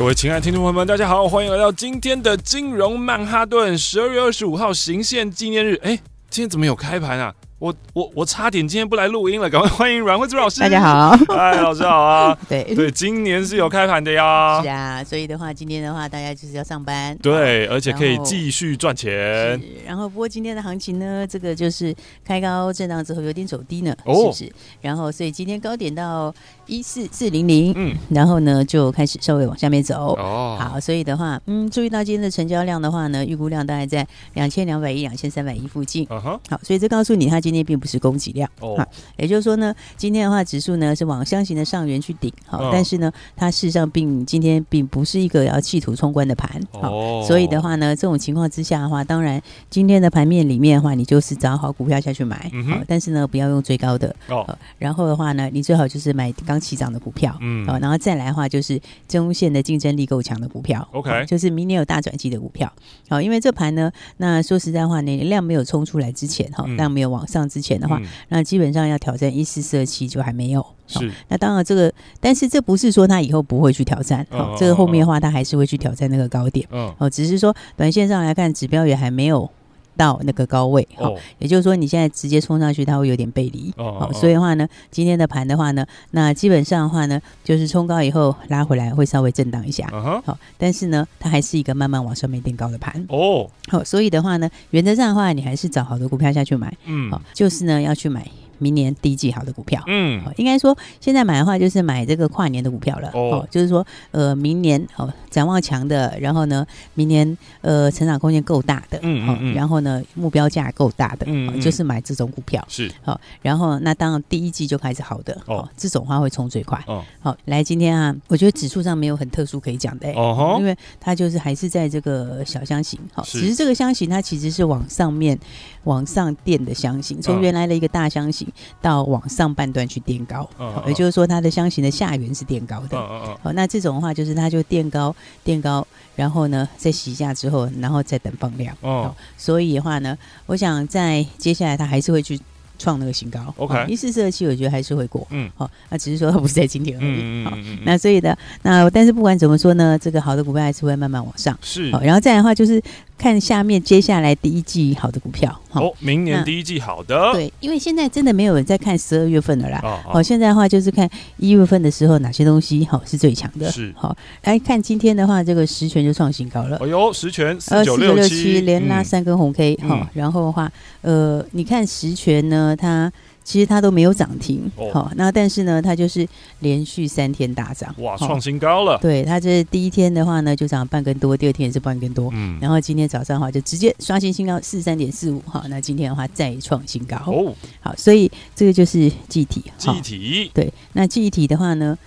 各位亲爱的听众朋友们，大家好，欢迎来到今天的金融曼哈顿。十二月二十五号，行宪纪念日。哎，今天怎么有开盘啊？我我我差点今天不来录音了，赶快 欢迎阮慧珠老师。大家好，嗨，老师好啊。对对，今年是有开盘的呀。是啊，所以的话，今天的话，大家就是要上班。对，而且可以继续赚钱。然后，不过今天的行情呢，这个就是开高震荡之后有点走低呢，哦、是不是？然后，所以今天高点到一四四零零，嗯，然后呢就开始稍微往下面走。哦，好，所以的话，嗯，注意到今天的成交量的话呢，预估量大概在两千两百亿、两千三百亿附近。嗯哼，好，所以这告诉你，它今天并不是供给量。哦，好，也就是说呢，今天的话，指数呢是往箱型的上缘去顶。好，哦、但是呢，它事实上并今天并不是一个要企图冲关的盘。好，哦、所以的话呢，这种情况之下的话，当然今天的盘面里面的话，你就是找好股票下去买。嗯哼，但是呢，不要用最高的。哦，然后的话呢，你最好就是买刚。起涨的股票，嗯，好，然后再来的话就是中线的竞争力够强的股票，OK，就是明年有大转机的股票，好，因为这盘呢，那说实在话呢，量没有冲出来之前，哈，量没有往上之前的话，嗯、那基本上要挑战一四四二七就还没有，是，那当然这个，但是这不是说他以后不会去挑战，哦，这个后面的话他还是会去挑战那个高点，嗯，哦，只是说短线上来看指标也还没有。到那个高位，好，也就是说你现在直接冲上去，它会有点背离，好，所以的话呢，今天的盘的话呢，那基本上的话呢，就是冲高以后拉回来会稍微震荡一下，好，但是呢，它还是一个慢慢往上面垫高的盘，哦，好，所以的话呢，原则上的话，你还是找好的股票下去买，嗯，好，就是呢要去买。明年第一季好的股票，嗯，应该说现在买的话就是买这个跨年的股票了，哦，就是说呃明年哦展望强的，然后呢明年呃成长空间够大的，嗯嗯嗯，然后呢目标价够大的，嗯，就是买这种股票。是。好，然后那当然第一季就开始好的，哦，这种话会冲最快，哦，好，来今天啊，我觉得指数上没有很特殊可以讲的，哦，因为它就是还是在这个小箱型，好，只是这个箱型它其实是往上面往上垫的箱型，从原来的一个大箱型。到往上半段去垫高，也就是说它的箱型的下缘是垫高的。好，那这种的话就是它就垫高垫高，然后呢再洗一下之后，然后再等放量。哦，所以的话呢，我想在接下来它还是会去创那个新高。OK，一四四二七我觉得还是会过。嗯，好，那只是说它不是在今天而已。好，那所以的那但是不管怎么说呢，这个好的股票还是会慢慢往上。是，好，然后再来的话就是。看下面接下来第一季好的股票哦，明年第一季好的对，因为现在真的没有人在看十二月份了啦。哦，哦，现在的话就是看一月份的时候哪些东西好是最强的。是好来看今天的话，这个十全就创新高了。哎呦，十全四九六七连拉三根红 K 哈，然后的话呃，你看十全呢，它。其实它都没有涨停，好、哦，那但是呢，它就是连续三天大涨，哇，创新高了。对，它这第一天的话呢，就涨半根多，第二天也是半根多，嗯，然后今天早上的话就直接刷新新高四十三点四五，好，那今天的话再创新高，哦，好，所以这个就是记忆体，记忆体，对，那记忆体的话呢，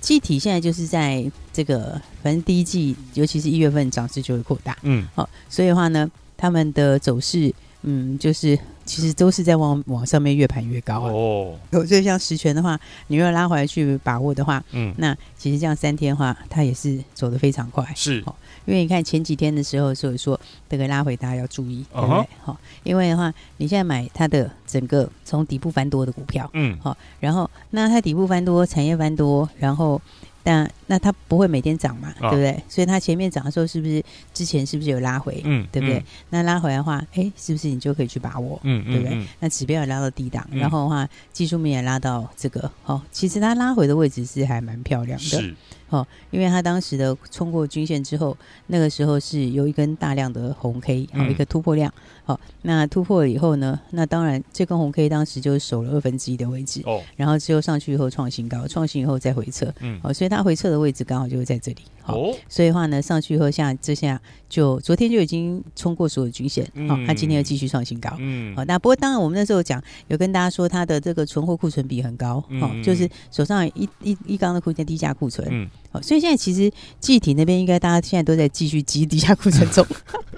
记忆体现在就是在这个，反正第一季，尤其是一月份涨势就会扩大，嗯，好，所以的话呢，他们的走势。嗯，就是其实都是在往往上面越盘越高哦。所以像十銓的话，你如果拉回来去把握的话，嗯，那其实这样三天的话，它也是走得非常快。是，哦因为你看前几天的时候，所以说这个拉回大家要注意，对不对？好，因为的话，你现在买它的整个从底部翻多的股票，嗯，好，然后那它底部翻多，产业翻多，然后。但那它不会每天涨嘛，哦、对不对？所以它前面涨的时候，是不是之前是不是有拉回？嗯，对不对？嗯、那拉回来的话，哎，是不是你就可以去把握？嗯，对不对？那指标也拉到低档，嗯、然后的话，技术面也拉到这个，哦，其实它拉回的位置是还蛮漂亮的。是。哦，因为它当时的冲过均线之后，那个时候是有一根大量的红 K，好、嗯、一个突破量。好、哦，那突破了以后呢，那当然这根红 K 当时就守了二分之一的位置。哦，然后之后上去以后创新高，创新以后再回撤。嗯，好、哦，所以它回撤的的位置刚好就是在这里。哦，所以的话呢，上去以后像这下就昨天就已经冲过所有均线，好、嗯，它今天又继续创新高。嗯，好，那不过当然我们那时候讲有跟大家说它的这个存货库存比很高，好、嗯，就是手上一一一缸的库存低价库存。嗯，好，所以现在其实具体那边应该大家现在都在继续积低价库存中，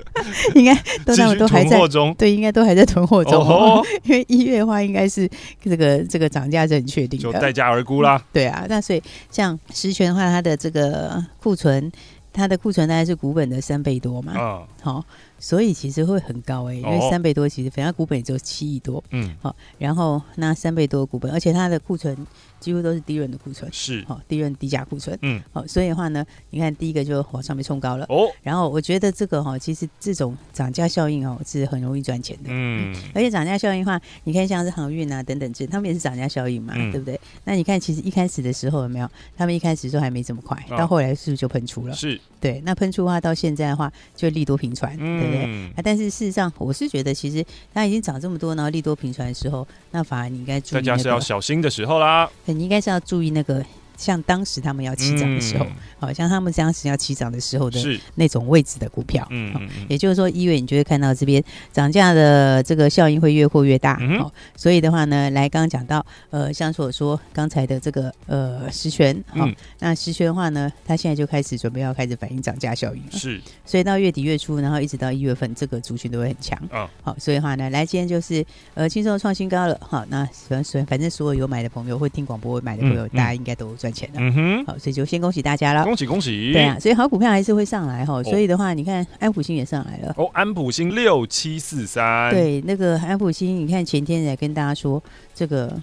应该都他们都还在对，应该都还在囤货中。哦，因为一月的话应该是这个这个涨价是很确定的，就待价而沽啦。对啊，那所以像十銓的话，它的这个库存，它的库存大概是股本的三倍多嘛。嗯，好。所以其实会很高哎、欸，因为三倍多其实反正股本也只有七亿多，嗯，好，然后那三倍多股本，而且它的库存几乎都是低润的库存，是，好，低润低价库存，嗯，好，所以的话呢，你看第一个就往上面冲高了，哦，然后我觉得这个哈，其实这种涨价效应哦是很容易赚钱的，嗯，而且涨价效应的话，你看像是航运啊等等这，他们也是涨价效应嘛，嗯、对不对？那你看其实一开始的时候有没有？他们一开始都还没这么快，到后来是不是就喷出了？是，对，那喷出的话到现在的话就利多频传，嗯。对不对？啊，但是事实上，我是觉得，其实它已经涨这么多，然后利多频传的时候，那反而你应该注意、那个，大家是要小心的时候啦。你应该是要注意那个。像当时他们要起涨的时候，好、嗯、像他们当时要起涨的时候的那种位置的股票，嗯，也就是说一月你就会看到这边涨价的这个效应会越扩越大，嗯，所以的话呢，来刚刚讲到，呃，像所说刚才的这个呃实权，好、嗯，那实权的话呢，它现在就开始准备要开始反映涨价效应了，是，所以到月底月初，然后一直到一月份，这个族群都会很强，啊，好，所以的话呢，来今天就是呃轻松创新高了，好，那反正反正所有有买的朋友会听广播买的朋友，嗯、大家应该都赚。钱的，嗯哼，好，所以就先恭喜大家了，恭喜恭喜，对啊，所以好股票还是会上来哈，所以的话，你看安普星也上来了，哦，安普星六七四三，对，那个安普星，你看前天也跟大家说这个。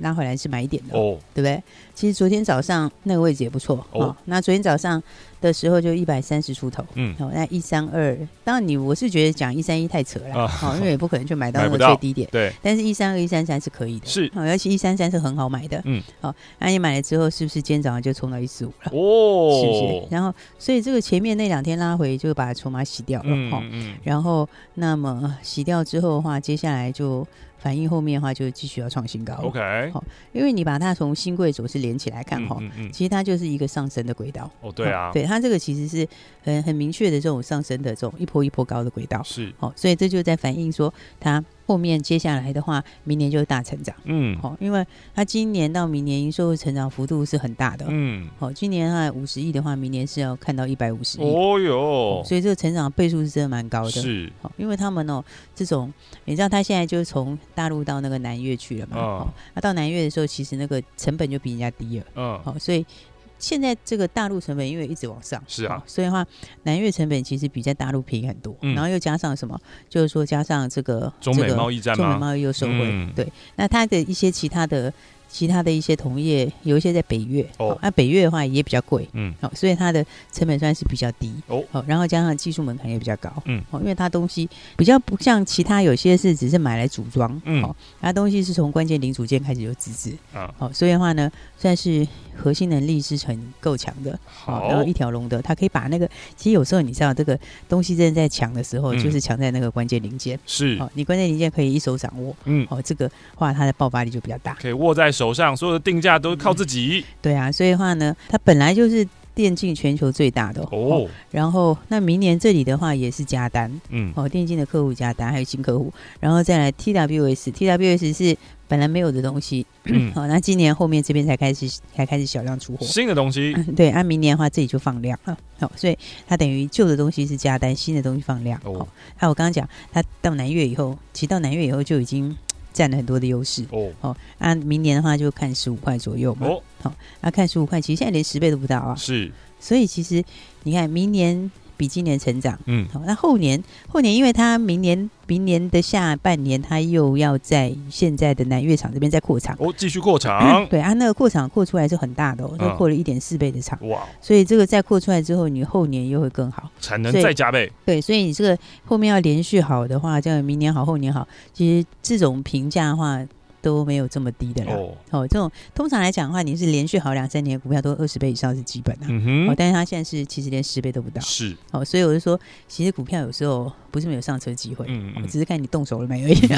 拉回来是买一点的，哦，对不对？其实昨天早上那个位置也不错，哦，哦。那昨天早上的时候就一百三十出头，嗯，好，那一三二，当然你我是觉得讲一三一太扯了，好，因为也不可能去买到那个最低点，对。但是，一三二、一三三是可以的，是，好，尤其一三三是很好买的，嗯，好，那你买了之后，是不是今天早上就冲到一四五了？哦，是不是？然后，所以这个前面那两天拉回就把筹码洗掉了，哈，嗯，然后那么洗掉之后的话，接下来就。反映后面的话，就继续要创新高。OK，好，因为你把它从新贵走势连起来看哈、其实它就是一个上升的轨道。哦，对啊，对它这个其实是很很明确的这种上升的这种一波一波高的轨道。是，哦，所以这就在反映说它。后面接下来的话，明年就是大成长，嗯，好，因为它今年到明年营收的成长幅度是很大的，嗯，好，今年它五十亿的话，明年是要看到一百五十亿，哦哟，所以这个成长倍数是真的蛮高的，是，好，因为他们哦，这种你知道，他现在就是从大陆到那个南越去了嘛，哦，那到南越的时候，其实那个成本就比人家低了，嗯，好，所以。现在这个大陆成本因为一直往上，是啊，所以的话南越成本其实比在大陆便宜很多，嗯，然后又加上什么，就是说加上这个中美贸易战，中美贸易又收回，嗯，对，那它的一些其他的。其他的一些同业有一些在北越哦，那、啊、北越的话也比较贵，嗯，好，所以它的成本算是比较低哦，好，然后加上技术门槛也比较高，嗯，哦，因为它东西比较不像其他有些是只是买来组装，嗯，好，它东西是从关键零组件开始就自制，啊，好，所以的话呢，算是核心能力是很够强的，好，然后一条龙的，它可以把那个，其实有时候你知道这个东西真的在抢的时候，就是抢在那个关键零件，是，哦，你关键零件可以一手掌握，嗯，哦，这个话它的爆发力就比较大，可以握在。手上所有的定价都是靠自己，嗯，对啊，所以的话呢，它本来就是电竞全球最大的哦，哦。然后那明年这里的话也是加单，嗯，哦，电竞的客户加单，还有新客户，然后再来 TWS，TWS 是本来没有的东西，嗯，好，那今年后面这边才开始才开始小量出货，新的东西，嗯，对，按明年的话这里就放量。啊，好，所以它等于旧的东西是加单，新的东西放量，哦，还有我刚刚讲，它到南越以后，其实到南越以后就已经。占了很多的优势。哦，哦，那明年的话就看十五块左右嘛，哦，好，那看十五块，其实现在连十倍都不到啊，是，所以其实你看明年。比今年成长，嗯，好，那后年后年，因为他明年明年的下半年，他又要在现在的南越厂这边再扩厂，哦，继续扩厂，对啊，那个扩厂扩出来是很大的哦，都扩了一点四倍的厂，哇，所以这个再扩出来之后，你后年又会更好，产能再加倍，对，所以你这个后面要连续好的话，这样明年好，后年好，其实这种评价的话。都没有这么低的了。哦，哦，这种通常来讲的话，你是连续好两三年股票都二十倍以上是基本的。嗯哼。哦，但是它现在是其实连十倍都不到。是。哦，所以我就说，其实股票有时候不是没有上车机会，嗯嗯，只是看你动手了没而已。对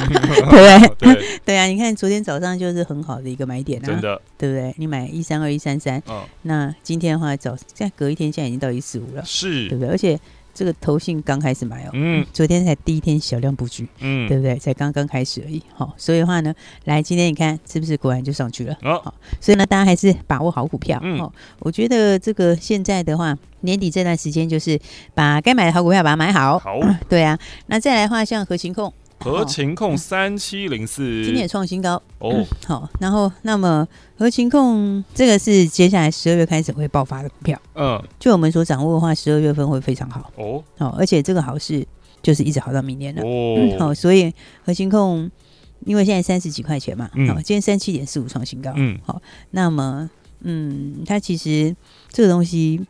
不对？对。啊，你看昨天早上就是很好的一个买点啊，真的，对不对？你买一三二一三三，哦，那今天的话早现在隔一天现在已经到一四五了，是对不对？而且。这个投信刚开始买哦，嗯，昨天才第一天小量布局，嗯，对不对？才刚刚开始而已，好，所以的话呢，来今天你看是不是果然就上去了？哦，好，所以呢，大家还是把握好股票，嗯，哦，我觉得这个现在的话，年底这段时间就是把该买的好股票把它买好，好，对啊，那再来的话，像合勤控。合勤控三七零四，今天也创新高哦、嗯。好，然后那么和情控这个是接下来十二月开始会爆发的股票。嗯，就我们所掌握的话，十二月份会非常好哦。好，而且这个好事就是一直好到明年了哦、嗯。好，所以和情控因为现在三十几块钱嘛，好，今天三七点四五创新高。嗯，好，那么嗯，它其实这个东西。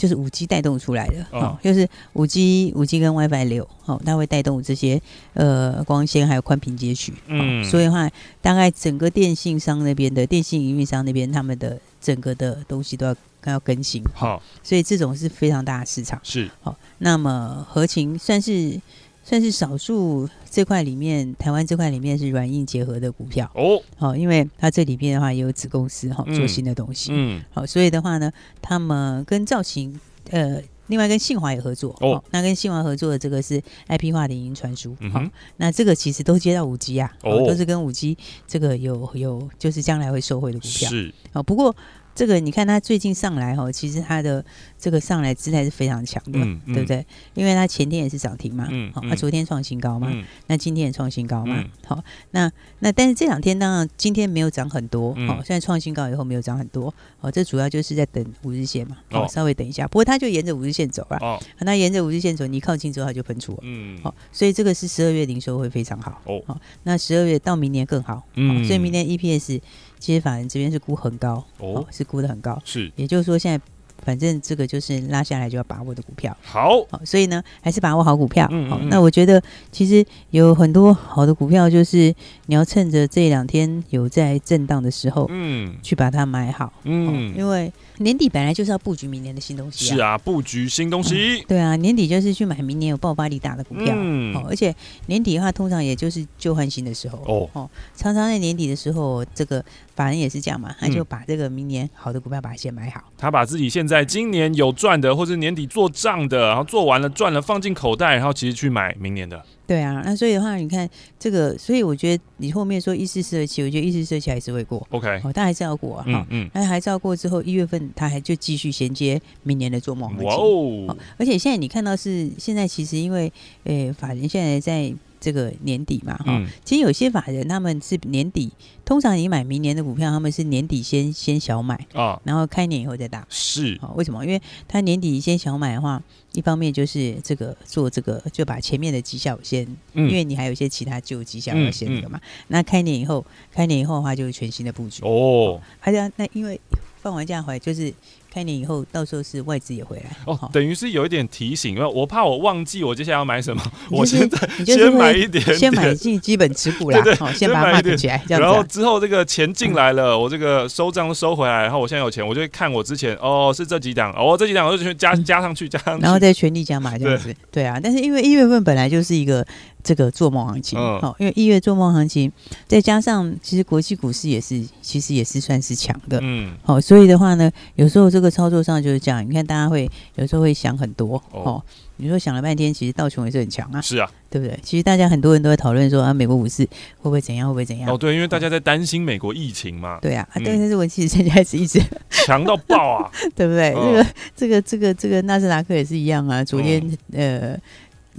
就是五 G 带动出来的，哦，就是五 G、五 G 跟 WiFi 六，哦，它会带动这些呃光纤还有宽频接取，嗯，所以的话，大概整个电信商那边的电信营运商那边，他们的整个的东西都要要更新，好，所以这种是非常大的市场，是，好，那么合情算是。算是少数这块里面，台湾这块里面是软硬结合的股票哦。好，因为它这里边的话也有子公司哈，做新的东西。嗯，好，所以的话呢，他们跟造型呃，另外跟信华也合作哦。那跟信华合作的这个是 IP 化的影音传输。嗯哼，那这个其实都接到五 G 啊，哦，都是跟五 G 这个有有就是将来会受惠的股票。是，哦，不过。这个你看它最近上来哈，其实它的这个上来姿态是非常强的，嗯嗯、对不对？因为它前天也是涨停嘛，嗯，好、嗯，它昨天创新高嘛，嗯、那今天也创新高嘛，嗯、好，那那但是这两天当然今天没有涨很多，好、嗯，现在创新高以后没有涨很多，哦，这主要就是在等五日线嘛，哦，稍微等一下，不过它就沿着五日线走了，哦，那沿着五日线走，你靠近之后它就喷出了，嗯，好，所以这个是十二月零售会非常好，哦，好，那十二月到明年更好，嗯，所以明年 EPS。其实法人这边是估很高哦，哦，是估的很高，是，也就是说现在反正这个就是拉下来就要把握的股票，好，好，所以呢还是把握好股票，嗯，嗯，嗯，好，那我觉得其实有很多好的股票，就是你要趁着这两天有在震荡的时候，嗯，去把它买好，嗯，因为。年底本来就是要布局明年的新东西，啊，是啊，布局新东西，嗯，对啊，年底就是去买明年有爆发力大的股票，嗯，哦，而且年底的话，通常也就是旧换新的时候，哦，哦，常常在年底的时候，这个法人也是这样嘛，他就把这个明年好的股票把它先买好，他把自己现在今年有赚的，或是年底做账的，然后做完了赚了放进口袋，然后其实去买明年的。对啊，那所以的话，你看这个，所以我觉得你后面说一四四二七，我觉得一四四二七还是会过，OK，哦，但还是要过啊，嗯嗯，那还是要过之后，一月份他还就继续衔接明年的做梦行情，哇哦，而且现在你看到是现在其实因为，诶，法人现在在。这个年底嘛，哈、嗯，其实有些法人他们是年底，通常你买明年的股票，他们是年底先先小买啊，然后开年以后再大。是，为什么？因为他年底先小买的话，一方面就是这个做这个，就把前面的绩效先，嗯、因为你还有一些其他旧绩效要先那个嘛。那开年以后，开年以后的话，就是全新的布局哦。而且那因为放完假回来就是。开年以后，到时候是外资也回来。哦，等于是有一点提醒，因为我怕我忘记我接下来要买什么，我现在先买一点，先买进基本持股啦，对对，先把它买起来，然后之后这个钱进来了，我这个收账都收回来，然后我现在有钱，我就会看我之前哦是这几档，哦这几档我就加加上去，加上去，然后再全力加码这样子，对。啊，但是因为一月份本来就是一个。这个做梦行情，好，因为一月做梦行情，再加上其实国际股市也是，其实也是算是强的，嗯，好，所以的话呢，有时候这个操作上就是这样，你看大家会有时候会想很多，哦，你说想了半天，其实道琼也是很强啊，是啊，对不对？其实大家很多人都在讨论说啊，美国股市会不会怎样，会不会怎样？哦，对，因为大家在担心美国疫情嘛，对啊，但是我其实现在是一直 强到爆啊，对不对？这个这个这个这个纳斯达克也是一样啊，昨天呃。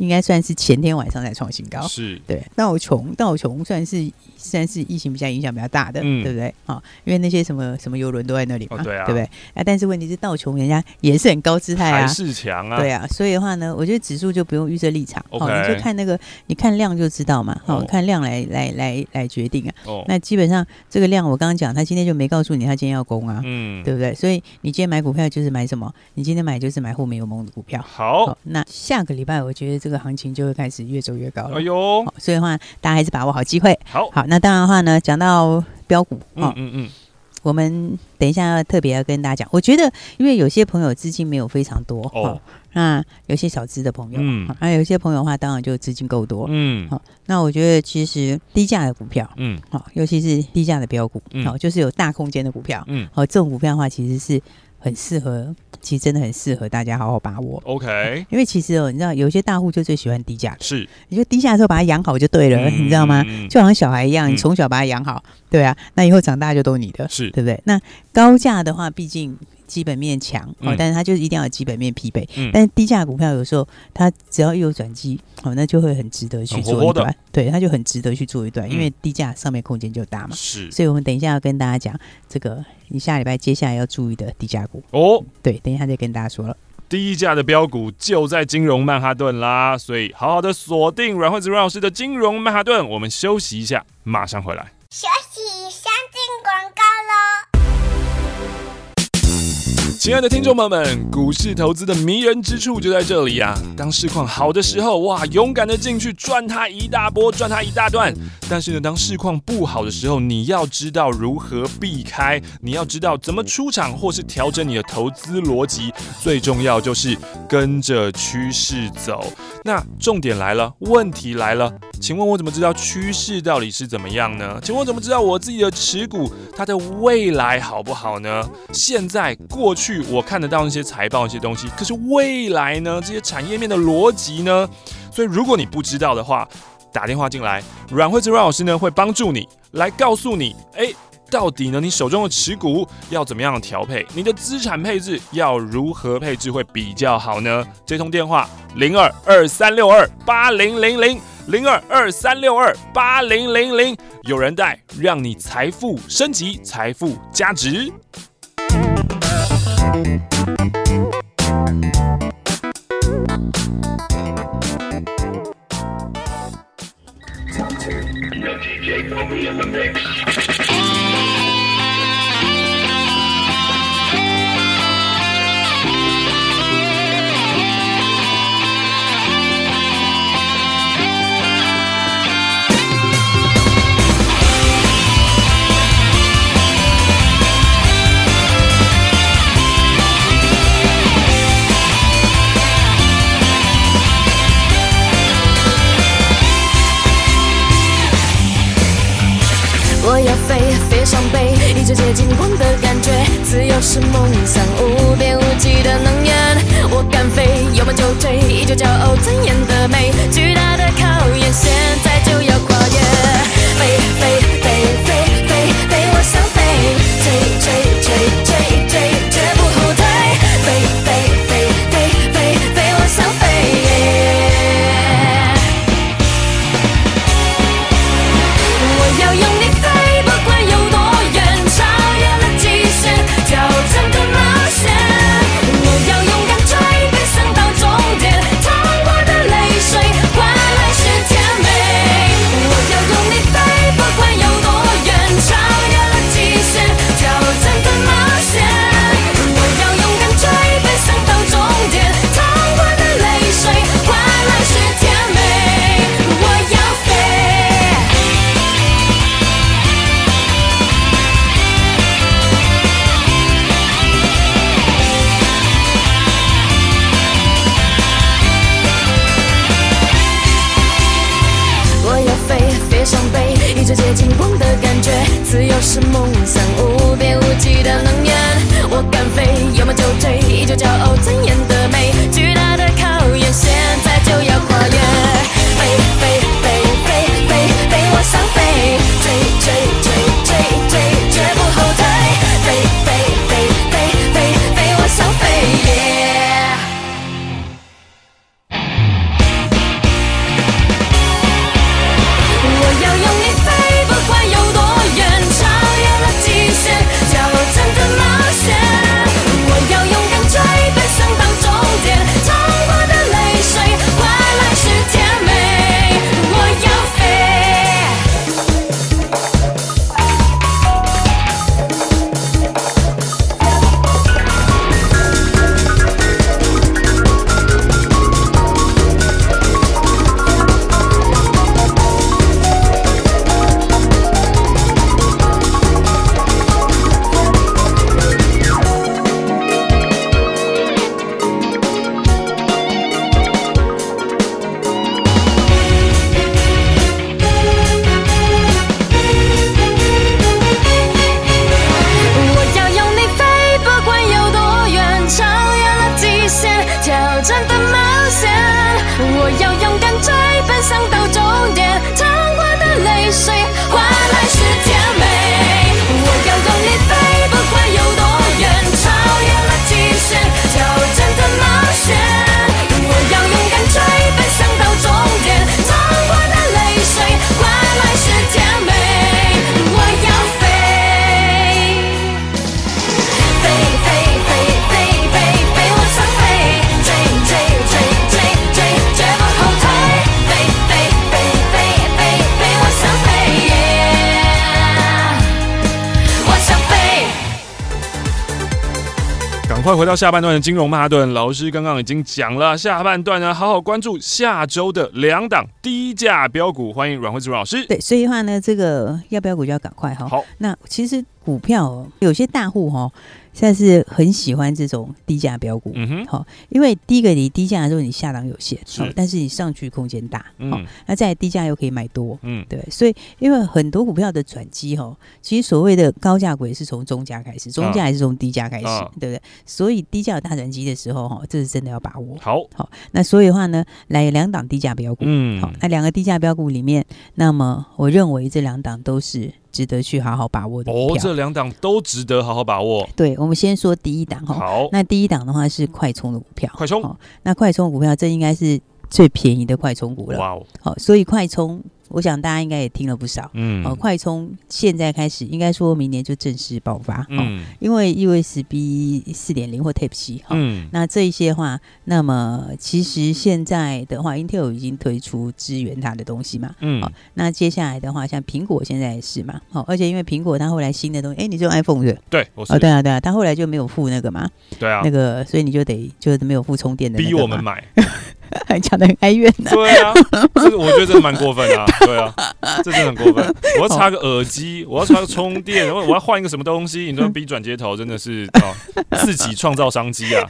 应该算是前天晚上才创新高，是对。道琼道琼算是算是疫情比较影响比较大的，嗯、对不对？啊，因为那些什么什么游轮都在那里嘛，哦、对啊，对不对？啊，但是问题是道琼人家也是很高姿态啊，是强啊，对啊。所以的话呢，我觉得指数就不用预设立场，好、哦，你就看那个，你看量就知道嘛，好、哦，看量来来来来决定啊。哦，那基本上这个量我刚刚讲，他今天就没告诉你他今天要攻啊，嗯，对不对？所以你今天买股票就是买什么？你今天买就是买后面有梦的股票。好，好，那下个礼拜我觉得这个行情就会开始越走越高了。哎呦，所以的话，大家还是把握好机会。好，好，那当然的话呢，讲到标股，嗯嗯嗯。我们等一下要特别要跟大家讲，我觉得因为有些朋友资金没有非常多哦，那有些小资的朋友，嗯，还有些朋友的话，当然就资金够多，嗯，好，那我觉得其实低价的股票，嗯，好，尤其是低价的标股，好，就是有大空间的股票，嗯，好，这种股票的话，其实是。很适合，其实真的很适合大家好好把握。OK，因为其实哦，你知道有些大户就最喜欢低价，是，你就低价的时候把它养好就对了，嗯、你知道吗？就好像小孩一样，你从小把它养好，嗯、对啊，那以后长大就都你的，是对不对？那高价的话，毕竟。基本面强哦，但是它就是一定要有基本面匹配。嗯，但是低价股票有时候它只要一有转机，哦，那就会很值得去做一段。对，它就很值得去做一段，因为低价上面空间就大嘛。是，所以我们等一下要跟大家讲这个，你下礼拜接下来要注意的低价股哦。对，等一下再跟大家说了。低价的标股就在金融曼哈顿啦，所以好好的锁定阮惠子阮老师的金融曼哈顿。我们休息一下，马上回来。休息，亲爱的听众朋友们，股市投资的迷人之处就在这里呀！当市况好的时候，哇，勇敢的进去赚它一大波，赚它一大段。但是呢，当市况不好的时候，你要知道如何避开，你要知道怎么出场或是调整你的投资逻辑。最重要就是跟着趋势走。那重点来了，问题来了，请问我怎么知道趋势到底是怎么样呢？请问我怎么知道我自己的持股它的未来好不好呢？现在、过去。我看得到那些财报那些东西，可是未来呢？这些产业面的逻辑呢？所以如果你不知道的话，打电话进来，阮慧子阮老师呢会帮助你来告诉你，哎，到底呢你手中的持股要怎么样调配？你的资产配置要如何配置会比较好呢？这通电话零二二三六二八零零零零二二三六二八零零零，有人带，让你财富升级，财富加值。梦想，无边无际的能源。我敢飞，有梦就追，依旧骄傲尊严的美。快回到下半段的金融曼哈顿，老师刚刚已经讲了，下半段呢，好好关注下周的两档低价标股，欢迎阮慧芝老师。对，所以的话呢，这个要标股就要赶快哈。好，那其实股票有些大户哈。现在是很喜欢这种低价标股，嗯哼，好，因为第一个你低价的时候你下档有限，是，但是你上去空间大，好、嗯，那在低价又可以买多，嗯，对，所以因为很多股票的转机哈，其实所谓的高价股也是从中价开始，中价还是从低价开始，啊、对不对？所以低价有大转机的时候哈，这是真的要把握，好，好，那所以的话呢，来两档低价标股，嗯，好，那两个低价标股里面，那么我认为这两档都是。值得去好好把握的哦，这两档都值得好好把握。对，我们先说第一档哈。好，那第一档的话是快充的股票。快充，那快充股票这应该是最便宜的快充股了。哇哦，好，所以快充。我想大家应该也听了不少，嗯，哦，快充现在开始，应该说明年就正式爆发，嗯，因为 USB 四点零或 Type C，哈，嗯，那这一些话，那么其实现在的话，Intel 已经推出支援它的东西嘛，嗯，好，那接下来的话，像苹果现在也是嘛，好，而且因为苹果它后来新的东西，哎，你是用 iPhone 对？对，我是，哦，对啊，对啊，它后来就没有附那个嘛，对啊，那个，所以你就得就是没有附充电的，逼我们买。还讲的很哀怨呢。对啊，这我觉得真的蛮过分的啊。对啊，这真的很过分。我要插个耳机，我要插个充电，我我要换一个什么东西，你说逼转接头，真的是哦，自己创造商机啊。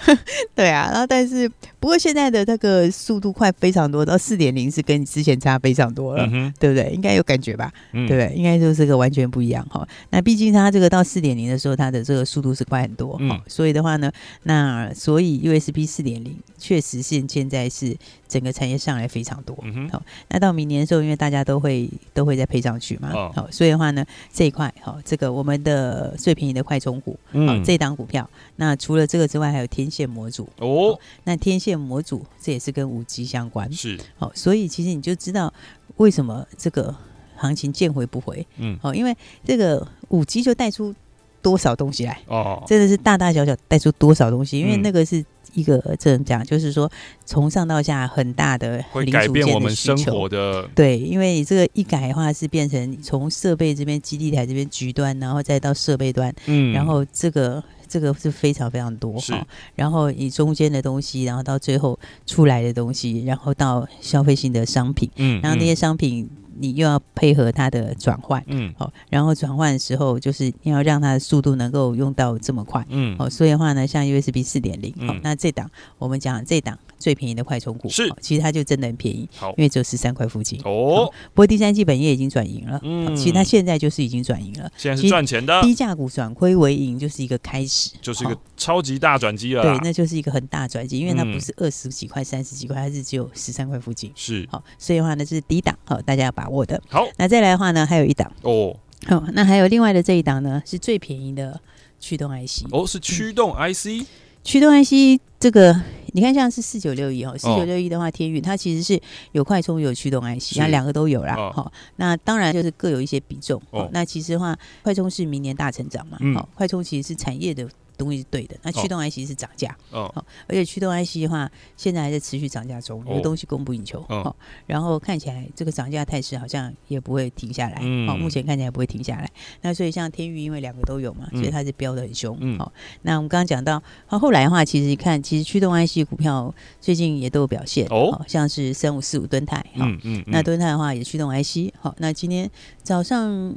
对啊，然后但是不过现在的那个速度快非常多，到四点零是跟之前差非常多了，对不对？应该有感觉吧？对不对？应该就是个完全不一样哈。那毕竟它这个到四点零的时候，它的这个速度是快很多哈。所以的话呢，那所以 USB 四点零确实现现在是。整个产业上来非常多，好、那到明年的时候，因为大家都会都会再配上去嘛，好、哦，所以的话呢，这一块好，这个我们的最便宜的快充股，嗯，这档股票，那除了这个之外，还有天线模组。哦，那天线模组这也是跟五 G 相关，是，好，所以其实你就知道为什么这个行情见回不回，嗯，好，因为这个五 G 就带出多少东西来，哦，真的是大大小小带出多少东西，因为那个是。一个这样讲，就是说从上到下很大的会改变我们生活的。对，因为你这个一改的话，是变成从设备这边基地台这边局端，然后再到设备端，嗯，然后这个这个是非常非常多哈。然后你中间的东西，然后到最后出来的东西，然后到消费性的商品，嗯，然后那些商品。你又要配合它的转换，嗯，好，然后转换的时候，就是你要让它的速度能够用到这么快，嗯，好，所以的话呢，像 USB 四点零，好，那这档我们讲这档。最便宜的快充股是，其实它就真的很便宜，好，因为只有十三块附近哦。不过第三季本业已经转盈了，嗯，其实它现在就是已经转盈了，现在是赚钱的。低价股转亏为盈就是一个开始，就是一个超级大转机了。对，那就是一个很大转机，因为它不是二十几块、三十几块，它是只有十三块附近。是，好，所以的话呢，这是低档，好，大家要把握的。好，那再来的话呢，还有一档哦，好，那还有另外的这一档呢，是最便宜的驱动 IC 哦，是驱动 IC，驱动 IC 这个。你看，像是四九六一哦，四九六一的话，天运它其实是有快充，有驱动 IC，那两个都有啦。好、哦，那当然就是各有一些比重。哦，那其实的话，快充是明年大成长嘛。好、嗯，快充其实是产业的。东西是对的，那驱动 IC 是涨价，哦，而且驱动 IC 的话，现在还在持续涨价中，有东西供不应求，哦，然后看起来这个涨价态势好像也不会停下来，哦，目前看起来不会停下来。那所以像天域，因为两个都有嘛，所以它是飙的很凶，好。那我们刚刚讲到，好，后来的话，其实看，其实驱动 IC 股票最近也都有表现，哦，像是三五四五吨泰，嗯嗯，那吨泰的话也驱动 IC，好，那今天早上。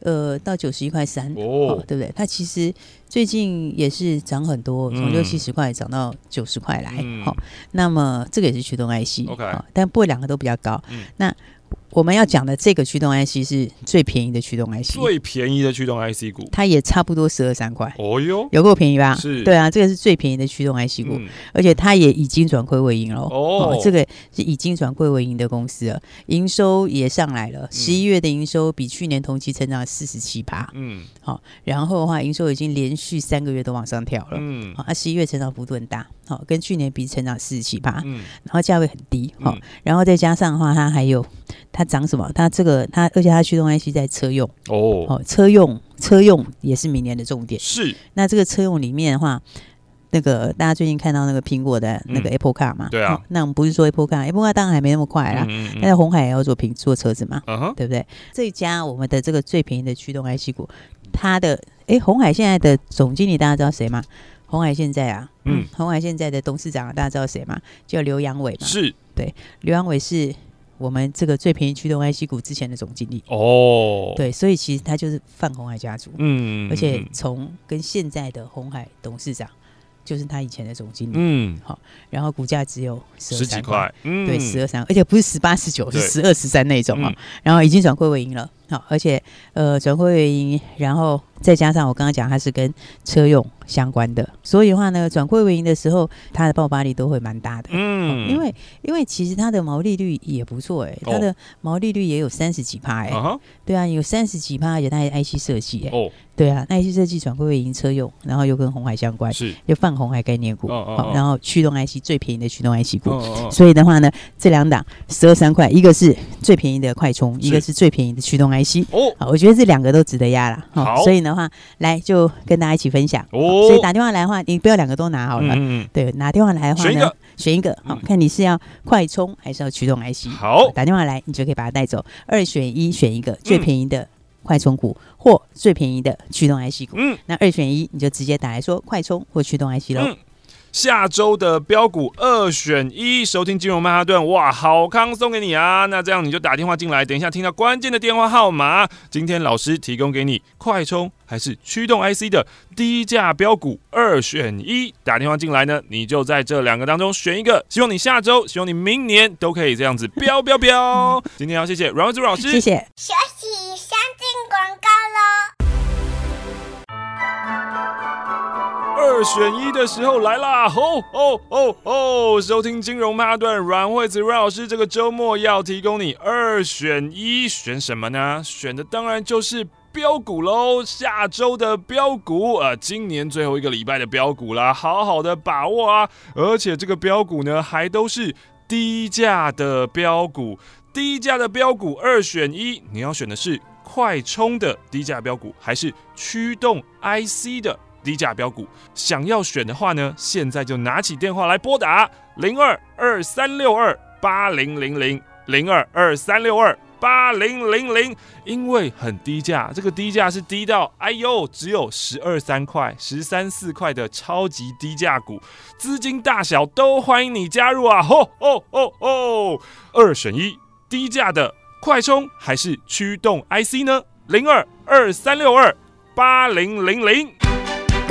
呃，到九十一块三，哦，对不对？它其实最近也是涨很多，从六七十块涨到九十块来，好、嗯。哦，那么这个也是驱动 IC，OK，、哦、但不过两个都比较高，嗯、那。我们要讲的这个驱动 IC 是最便宜的驱动 IC，最便宜的驱动 IC 股，它也差不多十二三块。哦哟，有够便宜吧？是，对啊，这个是最便宜的驱动 IC 股，嗯、而且它也已经转亏为盈了。哦，哦，这个是已经转亏为盈的公司了，营收也上来了。十一月的营收比去年同期成长四十七趴。嗯，好、哦，然后的话，营收已经连续三个月都往上跳了。嗯，好、哦，它十一月成长幅度很大。好，跟去年比成长四十七趴，嗯，然后价位很低，好，然后再加上的话，它还有它涨什么？它这个它，而且它驱动 IC 在车用哦，哦，车用车用也是明年的重点。是，那这个车用里面的话，那个大家最近看到那个苹果的那个 Apple Car 嘛？对啊，那我们不是说 Apple Car，Apple Car 当然还没那么快啦，嗯但是红海也要做平做车子嘛，对不对？这一家我们的这个最便宜的驱动 IC 股，它的哎，红海现在的总经理大家知道谁吗？红海现在啊，嗯，红海现在的董事长大家知道谁吗？叫刘阳伟嘛。是，对，刘阳伟是我们这个最便宜驱动 IC 股之前的总经理。哦，对，所以其实他就是范红海家族。嗯，而且从跟现在的红海董事长。就是他以前的总经理，嗯，好，然后股价只有十几块，嗯，对，十二三，而且不是十八十九，是十二十三那种啊，嗯、然后已经转亏为盈了，好，而且呃转亏为盈，然后再加上我刚刚讲它是跟车用相关的，所以的话呢，转亏为盈的时候，它的爆发力都会蛮大的，嗯，因为。因为其实它的毛利率也不错哎、欸，它的毛利率也有三十几趴哎，对啊，有三十几趴，而且它还 IC 设计哎，哦。对啊，那 IC 设计转亏为盈车用，然后又跟红海相关，是又泛红海概念股，好、哦哦哦，然后驱动 IC 最便宜的驱动 IC 股，所以的话呢，这两档十二三块，一个是最便宜的快充，一个是最便宜的驱动 IC，哦，好，我觉得这两个都值得压了，好，所以的话，来就跟大家一起分享，哦，所以打电话来的话，你不要两个都拿好了，嗯，对，拿电话来的话呢，选一个，选一个，好，看你是要快充还是要驱动 IC，好，打电话来，你就可以把它带走，二选一，选一个最便宜的。快充股或最便宜的驱动 IC 股，嗯，那二选一，你就直接打来说快充或驱动 IC 喽。嗯下周的标股二选一，收听金融曼哈顿，哇，好康送给你啊！那这样你就打电话进来，等一下听到关键的电话号码，今天老师提供给你快充还是驱动 IC 的低价标股二选一，打电话进来呢，你就在这两个当中选一个。希望你下周，希望你明年都可以这样子标标标。今天要谢谢阮惠慈老师，谢谢。学习选一的时候来啦！吼吼吼吼！收听金融曼哈顿，阮惠子阮老师这个周末要提供你二选一，选什么呢？选的当然就是标股喽！下周的标股，呃，今年最后一个礼拜的标股啦，好好的把握啊！而且这个标股呢，还都是低价的标股，低价的标股二选一，你要选的是快充的低价标股，还是驱动 IC 的？低价标股，想要选的话呢，现在就拿起电话来拨打零二二三六二八零零零零二二三六二八零零零，因为很低价，这个低价是低到哎呦，只有十二三块、十三四块的超级低价股，资金大小都欢迎你加入啊！吼吼吼吼，二选一，低价的快充还是驱动 IC 呢？零二二三六二八零零零。